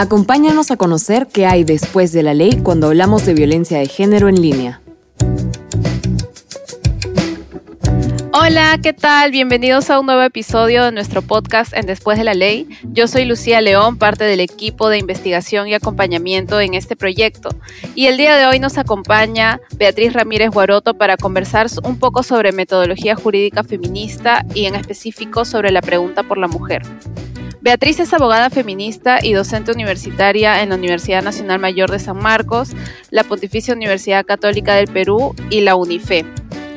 Acompáñanos a conocer qué hay después de la ley cuando hablamos de violencia de género en línea. Hola, ¿qué tal? Bienvenidos a un nuevo episodio de nuestro podcast en Después de la Ley. Yo soy Lucía León, parte del equipo de investigación y acompañamiento en este proyecto. Y el día de hoy nos acompaña Beatriz Ramírez Guaroto para conversar un poco sobre metodología jurídica feminista y en específico sobre la pregunta por la mujer. Beatriz es abogada feminista y docente universitaria en la Universidad Nacional Mayor de San Marcos, la Pontificia Universidad Católica del Perú y la UNIFE.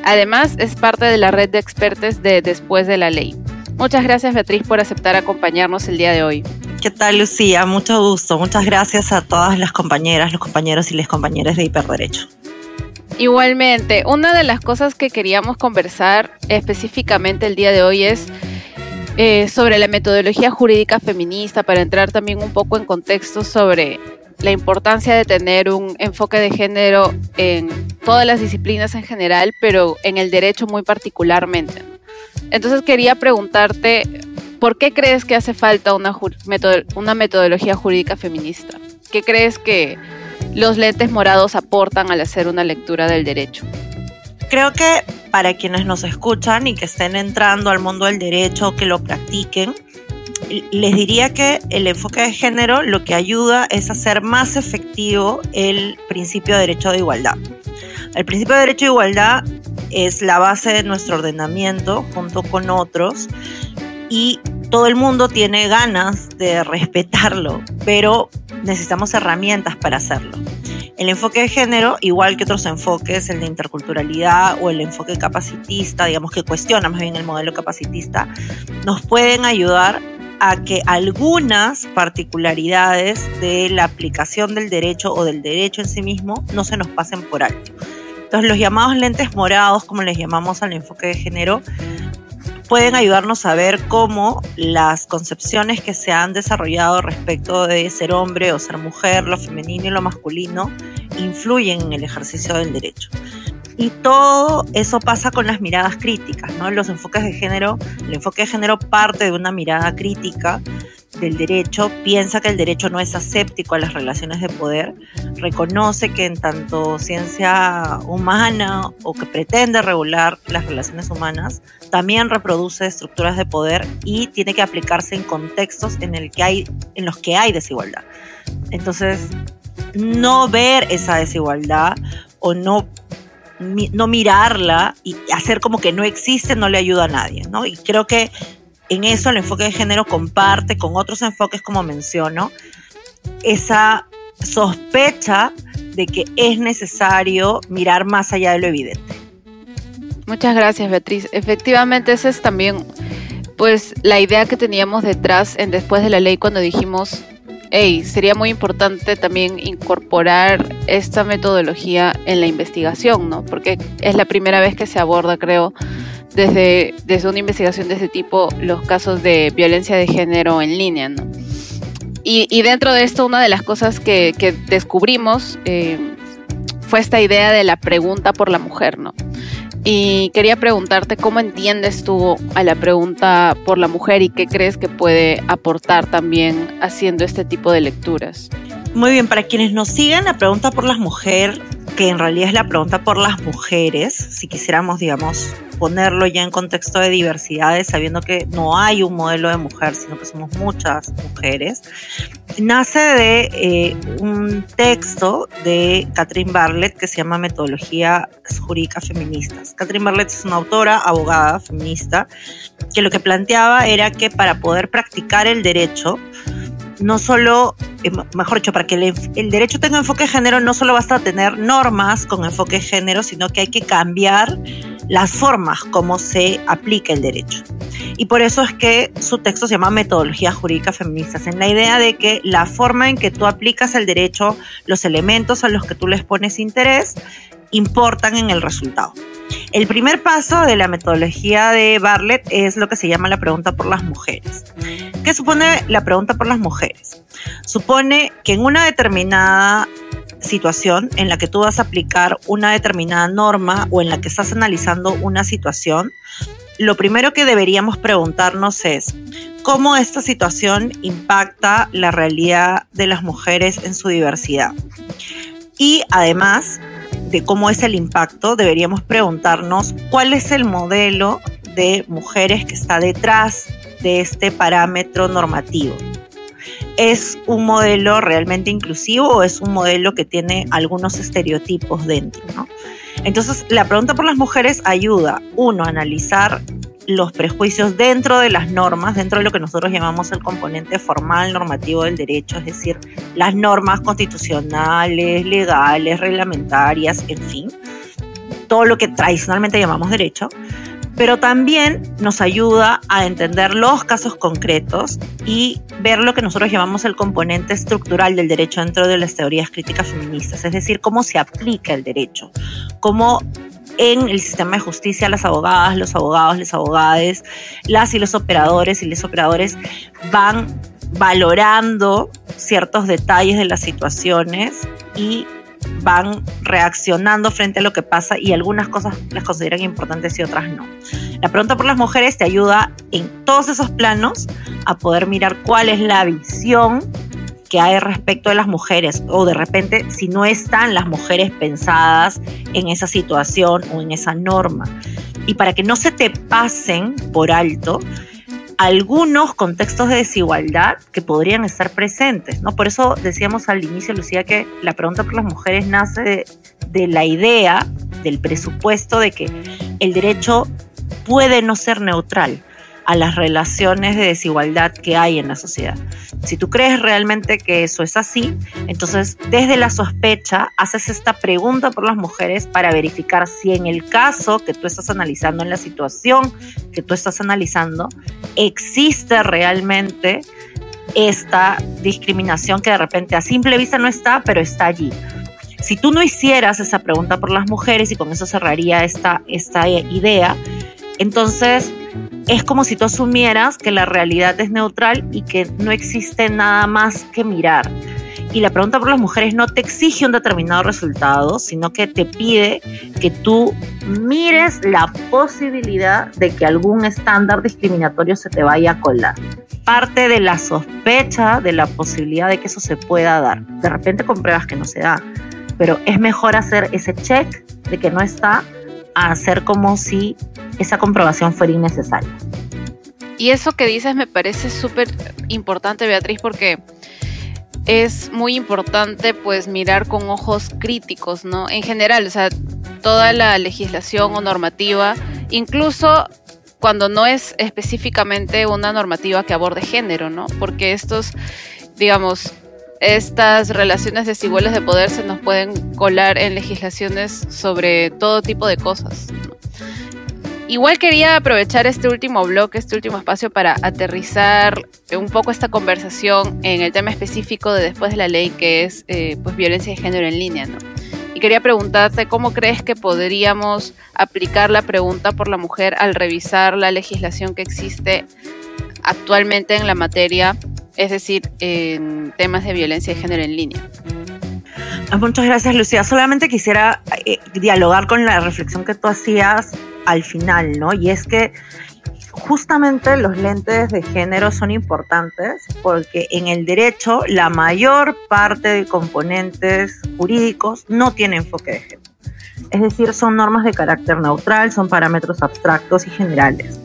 Además, es parte de la red de expertos de Después de la Ley. Muchas gracias Beatriz por aceptar acompañarnos el día de hoy. ¿Qué tal Lucía? Mucho gusto. Muchas gracias a todas las compañeras, los compañeros y las compañeras de Hiperderecho. Igualmente, una de las cosas que queríamos conversar específicamente el día de hoy es eh, sobre la metodología jurídica feminista para entrar también un poco en contexto sobre la importancia de tener un enfoque de género en todas las disciplinas en general, pero en el derecho muy particularmente. Entonces quería preguntarte, ¿por qué crees que hace falta una, una metodología jurídica feminista? ¿Qué crees que los lentes morados aportan al hacer una lectura del derecho? Creo que para quienes nos escuchan y que estén entrando al mundo del derecho, que lo practiquen, les diría que el enfoque de género lo que ayuda es hacer más efectivo el principio de derecho de igualdad. El principio de derecho de igualdad es la base de nuestro ordenamiento junto con otros y todo el mundo tiene ganas de respetarlo, pero necesitamos herramientas para hacerlo. El enfoque de género, igual que otros enfoques, el de interculturalidad o el enfoque capacitista, digamos que cuestiona más bien el modelo capacitista, nos pueden ayudar a que algunas particularidades de la aplicación del derecho o del derecho en sí mismo no se nos pasen por alto. Entonces los llamados lentes morados, como les llamamos al enfoque de género, pueden ayudarnos a ver cómo las concepciones que se han desarrollado respecto de ser hombre o ser mujer, lo femenino y lo masculino, influyen en el ejercicio del derecho. Y todo eso pasa con las miradas críticas, ¿no? Los enfoques de género, el enfoque de género parte de una mirada crítica del derecho, piensa que el derecho no es aséptico a las relaciones de poder, reconoce que en tanto ciencia humana o que pretende regular las relaciones humanas, también reproduce estructuras de poder y tiene que aplicarse en contextos en, el que hay, en los que hay desigualdad. Entonces, no ver esa desigualdad o no no mirarla y hacer como que no existe no le ayuda a nadie, ¿no? Y creo que en eso el enfoque de género comparte con otros enfoques, como menciono, esa sospecha de que es necesario mirar más allá de lo evidente. Muchas gracias, Beatriz. Efectivamente, esa es también pues la idea que teníamos detrás en después de la ley cuando dijimos, hey, sería muy importante también incorporar esta metodología en la investigación, ¿no? Porque es la primera vez que se aborda, creo, desde, desde una investigación de ese tipo los casos de violencia de género en línea. ¿no? Y, dentro de esto, una de las cosas que, descubrimos eh, fue esta idea de la pregunta por la mujer, ¿no? Y quería preguntarte cómo entiendes tú a la pregunta por la mujer y qué crees que puede aportar también haciendo este tipo de lecturas. Muy bien, para quienes nos siguen, la pregunta por las mujeres que en realidad es la pregunta por las mujeres, si quisiéramos, digamos, ponerlo ya en contexto de diversidades, sabiendo que no hay un modelo de mujer, sino que somos muchas mujeres, nace de eh, un texto de Catherine Barlett que se llama Metodología Jurídica Feministas. Catherine Barlett es una autora, abogada, feminista, que lo que planteaba era que para poder practicar el derecho, no solo, eh, mejor dicho, para que el, derecho tenga enfoque de género, no solo basta tener normas con enfoque de género, sino que hay que cambiar las formas como se aplica el derecho. Y por eso es que su texto se llama Metodología Jurídica Feministas, en la idea de que la forma en que tú aplicas el derecho, los elementos a los que tú les pones interés, importan en el resultado. El primer paso de la metodología de Bartlett es lo que se llama la pregunta por las mujeres. ¿Qué supone la pregunta por las mujeres? Supone que en una determinada situación en la que tú vas a aplicar una determinada norma o en la que estás analizando una situación, lo primero que deberíamos preguntarnos es, cómo esta situación impacta la realidad de las mujeres en su diversidad. Y además de cómo es el impacto, deberíamos preguntarnos cuál es el modelo de mujeres que está detrás de este parámetro normativo. ¿Es un modelo realmente inclusivo o es un modelo que tiene algunos estereotipos dentro? Entonces, la pregunta por las mujeres ayuda, uno, a analizar los prejuicios dentro de las normas, dentro de lo que nosotros llamamos el componente formal normativo del derecho, es decir, las normas constitucionales, legales, reglamentarias, en fin, todo lo que tradicionalmente llamamos derecho pero también nos ayuda a entender los casos concretos y ver lo que nosotros llamamos el componente estructural del derecho dentro de las teorías críticas feministas, es decir, cómo se aplica el derecho, cómo en el sistema de justicia las abogadas, los abogados, las abogadas, las y los operadores y los operadores van valorando ciertos detalles de las situaciones y van reaccionando frente a lo que pasa y algunas cosas las consideran importantes y otras no. La pregunta por las mujeres te ayuda en todos esos planos a poder mirar cuál es la visión que hay respecto de las mujeres o de repente si no están las mujeres pensadas en esa situación o en esa norma. Y para que no se te pasen por alto, algunos contextos de desigualdad que podrían estar presentes, ¿no? Por eso decíamos al inicio, Lucía, que la pregunta por las mujeres nace de, la idea, del presupuesto de que el derecho puede no ser neutral a las relaciones de desigualdad que hay en la sociedad. Si tú crees realmente que eso es así, entonces desde la sospecha haces esta pregunta por las mujeres para verificar si en el caso que tú estás analizando, en la situación que tú estás analizando, existe realmente esta discriminación que de repente a simple vista no está, pero está allí. Si tú no hicieras esa pregunta por las mujeres y con eso cerraría esta, esta idea, entonces es como si tú asumieras que la realidad es neutral y que no existe nada más que mirar. Y la pregunta por las mujeres no te exige un determinado resultado, sino que te pide que tú mires la posibilidad de que algún estándar discriminatorio se te vaya a colar. Parte de la sospecha de la posibilidad de que eso se pueda dar. De repente compruebas que no se da, pero es mejor hacer ese check de que no está a hacer como si esa comprobación fuera innecesaria. Y eso que dices me parece súper importante, Beatriz, porque es muy importante pues mirar con ojos críticos, ¿no? En general, o sea, toda la legislación o normativa, incluso cuando no es específicamente una normativa que aborde género, ¿no? Porque estos, digamos, estas relaciones desiguales de poder se nos pueden colar en legislaciones sobre todo tipo de cosas. Igual quería aprovechar este último bloque, este último espacio para aterrizar un poco esta conversación en el tema específico de después de la ley que es eh, pues violencia de género en línea, ¿no? Y quería preguntarte cómo crees que podríamos aplicar la pregunta por la mujer al revisar la legislación que existe actualmente en la materia es decir, en temas de violencia de género en línea. Ah, muchas gracias, Lucía. Solamente quisiera eh, dialogar con la reflexión que tú hacías al final, ¿no? Y es que justamente los lentes de género son importantes porque en el derecho la mayor parte de componentes jurídicos no tienen enfoque de género. Es decir, son normas de carácter neutral, son parámetros abstractos y generales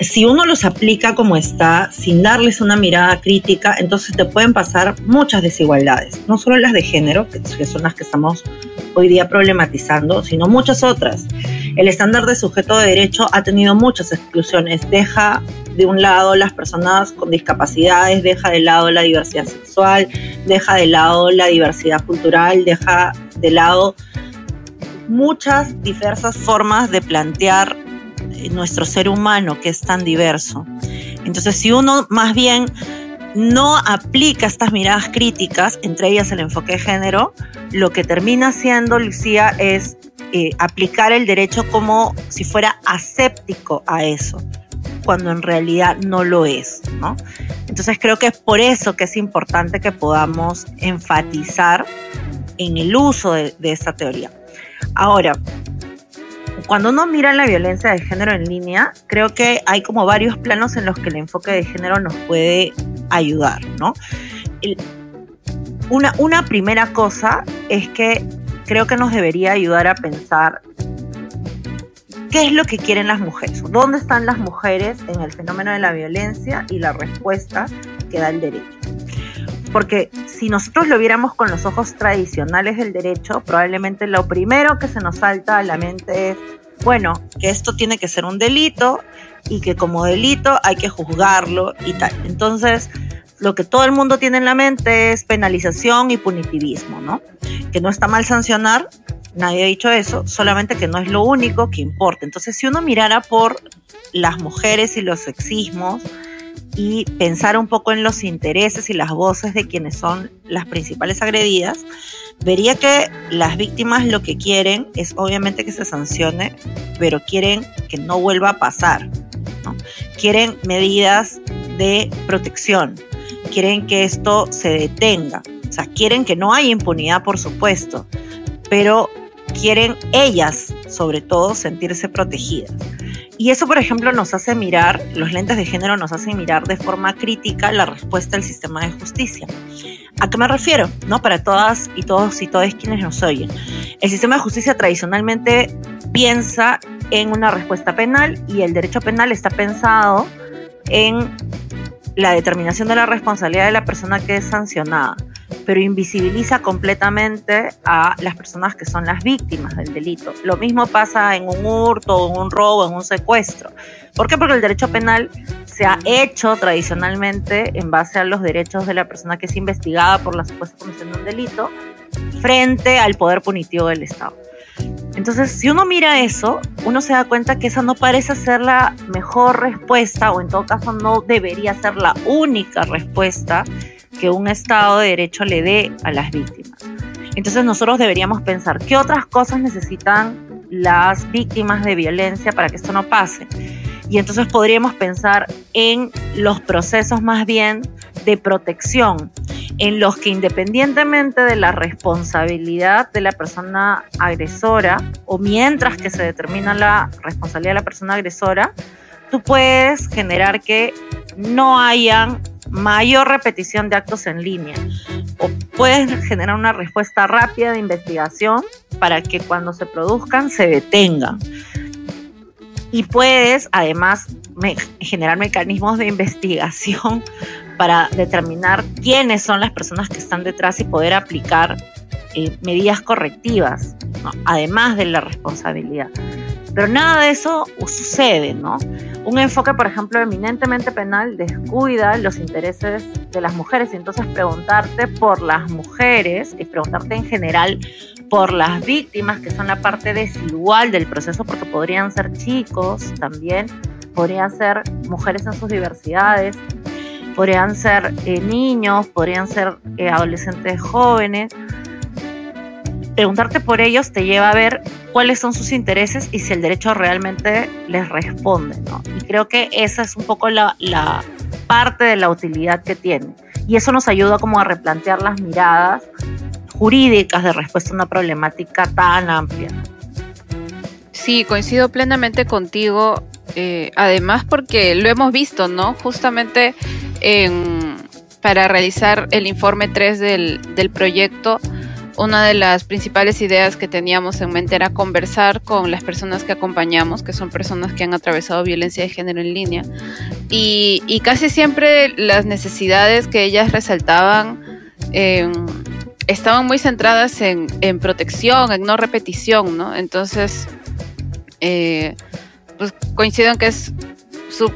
si uno los aplica como está, sin darles una mirada crítica, entonces te pueden pasar muchas desigualdades, no solo las de género, que son las que estamos hoy día problematizando, sino muchas otras. El estándar de sujeto de derecho ha tenido muchas exclusiones, deja de un lado las personas con discapacidades, deja de lado la diversidad sexual, deja de lado la diversidad cultural, deja de lado muchas diversas formas de plantear nuestro ser humano que es tan diverso. Entonces, si uno más bien no aplica estas miradas críticas, entre ellas el enfoque de género, lo que termina haciendo Lucía es eh, aplicar el derecho como si fuera aséptico a eso, cuando en realidad no lo es, ¿no? Entonces creo que es por eso que es importante que podamos enfatizar en el uso de esta teoría. Ahora, cuando uno mira la violencia de género en línea, creo que hay como varios planos en los que el enfoque de género nos puede ayudar, ¿no? una, una primera cosa es que creo que nos debería ayudar a pensar qué es lo que quieren las mujeres, dónde están las mujeres en el fenómeno de la violencia y la respuesta que da el derecho. Porque si nosotros lo viéramos con los ojos tradicionales del derecho, probablemente lo primero que se nos salta a la mente es, bueno, que esto tiene que ser un delito y que como delito hay que juzgarlo y tal. Entonces, lo que todo el mundo tiene en la mente es penalización y punitivismo, ¿no? Que no está mal sancionar, nadie ha dicho eso, solamente que no es lo único que importa. Entonces, si uno mirara por las mujeres y los sexismos, y pensar un poco en los intereses y las voces de quienes son las principales agredidas, vería que las víctimas lo que quieren es obviamente que se sancione, pero quieren que no vuelva a pasar. Quieren medidas de protección, quieren que esto se detenga, o sea, quieren que no haya impunidad, por supuesto, pero quieren ellas, sobre todo, sentirse protegidas. Y eso, por ejemplo, nos hace mirar, los lentes de género nos hacen mirar de forma crítica la respuesta del sistema de justicia. ¿A qué me refiero? ¿No? Para todas y todos y todas quienes nos oyen. El sistema de justicia tradicionalmente piensa en una respuesta penal y el derecho penal está pensado en la determinación de la responsabilidad de la persona que es sancionada pero invisibiliza completamente a las personas que son las víctimas del delito. Lo mismo pasa en un hurto, en un robo, en un secuestro. ¿Por qué? Porque el derecho penal se ha hecho tradicionalmente en base a los derechos de la persona que es investigada por la supuesta comisión de un delito frente al poder punitivo del Estado. Entonces, si uno mira eso, uno se da cuenta que esa no parece ser la mejor respuesta, o en todo caso no debería ser la única respuesta que un Estado de Derecho le dé a las víctimas. Entonces nosotros deberíamos pensar qué otras cosas necesitan las víctimas de violencia para que esto no pase. Y entonces podríamos pensar en los procesos más bien de protección, en los que independientemente de la responsabilidad de la persona agresora o mientras que se determina la responsabilidad de la persona agresora, tú puedes generar que no hayan mayor repetición de actos en línea o puedes generar una respuesta rápida de investigación para que cuando se produzcan se detengan. Y puedes además generar mecanismos de investigación para determinar quiénes son las personas que están detrás y poder aplicar eh, medidas correctivas, además de la responsabilidad. Pero nada de eso sucede, ¿no? Un enfoque, por ejemplo, eminentemente penal descuida los intereses de las mujeres y entonces preguntarte por las mujeres y preguntarte en general por las víctimas, que son la parte desigual del proceso, porque podrían ser chicos también, podrían ser mujeres en sus diversidades, podrían ser eh, niños, podrían ser eh, adolescentes jóvenes preguntarte por ellos te lleva a ver cuáles son sus intereses y si el derecho realmente les responde, ¿no? Y creo que esa es un poco la, parte de la utilidad que tiene. Y eso nos ayuda como a replantear las miradas jurídicas de respuesta a una problemática tan amplia. Sí, coincido plenamente contigo. Eh, además, porque lo hemos visto, ¿no? Justamente para realizar el informe 3 del, del proyecto, una de las principales ideas que teníamos en mente era conversar con las personas que acompañamos, que son personas que han atravesado violencia de género en línea. Y, casi siempre las necesidades que ellas resaltaban em, estaban muy centradas en, protección, en no repetición, ¿no? Entonces, eh, pues coincido en que es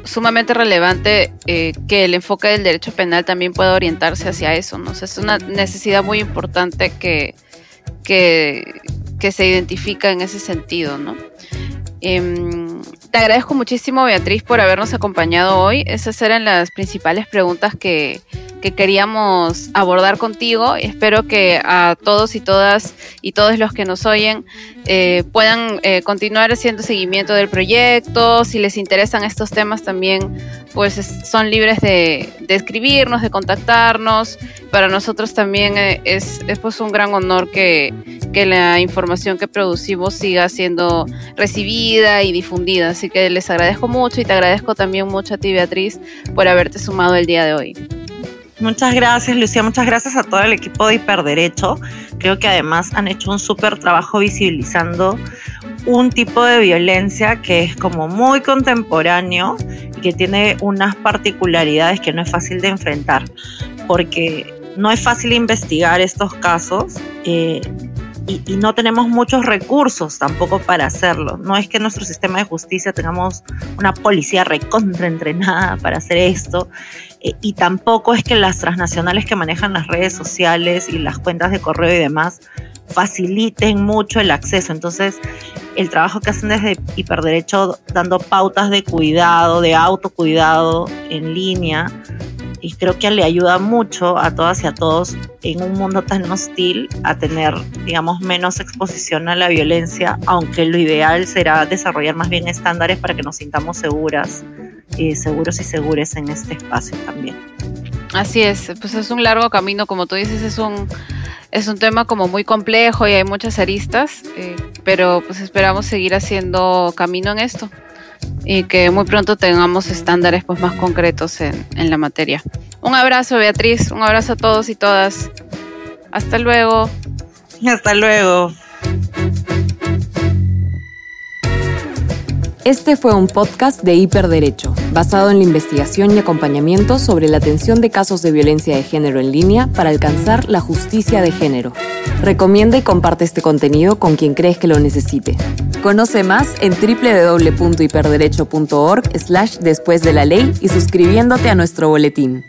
sumamente relevante eh, que el enfoque del derecho penal también pueda orientarse hacia eso, ¿no? es una necesidad muy importante que, que, se identifica en ese sentido, ¿no? Em, te agradezco muchísimo, Beatriz, por habernos acompañado hoy. Esas eran las principales preguntas que, que queríamos abordar contigo. Espero que a todos y todas y todos los que nos oyen eh, puedan eh, continuar haciendo seguimiento del proyecto. Si les interesan estos temas también, pues son libres de, escribirnos, de contactarnos. Para nosotros también eh, es, es pues un gran honor que, que la información que producimos siga siendo recibida y difundida. Así que les agradezco mucho y te agradezco también mucho a ti, Beatriz, por haberte sumado el día de hoy. Muchas gracias, Lucía. Muchas gracias a todo el equipo de Hiperderecho. Creo que además han hecho un súper trabajo visibilizando un tipo de violencia que es como muy contemporáneo y que tiene unas particularidades que no es fácil de enfrentar, porque no es fácil investigar estos casos. Eh, y, no tenemos muchos recursos tampoco para hacerlo. No es que en nuestro sistema de justicia tengamos una policía recontra entrenada para hacer esto. Eh, y tampoco es que las transnacionales que manejan las redes sociales y las cuentas de correo y demás faciliten mucho el acceso. Entonces, el trabajo que hacen desde Hiperderecho dando pautas de cuidado, de autocuidado en línea, y creo que le ayuda mucho a todas y a todos en un mundo tan hostil a tener, digamos, menos exposición a la violencia, aunque lo ideal será desarrollar más bien estándares para que nos sintamos seguras, eh, seguros y segures en este espacio también. Así es, pues es un largo camino, como tú dices, es un es un tema como muy complejo y hay muchas aristas, eh, pero pues esperamos seguir haciendo camino en esto y que muy pronto tengamos estándares pues más concretos en, en la materia. Un abrazo Beatriz, un abrazo a todos y todas. Hasta luego. Hasta luego. Este fue un podcast de Hiperderecho, basado en la investigación y acompañamiento sobre la atención de casos de violencia de género en línea para alcanzar la justicia de género. Recomienda y comparte este contenido con quien crees que lo necesite. Conoce más en www.hiperderecho.org slash después de la ley y suscribiéndote a nuestro boletín.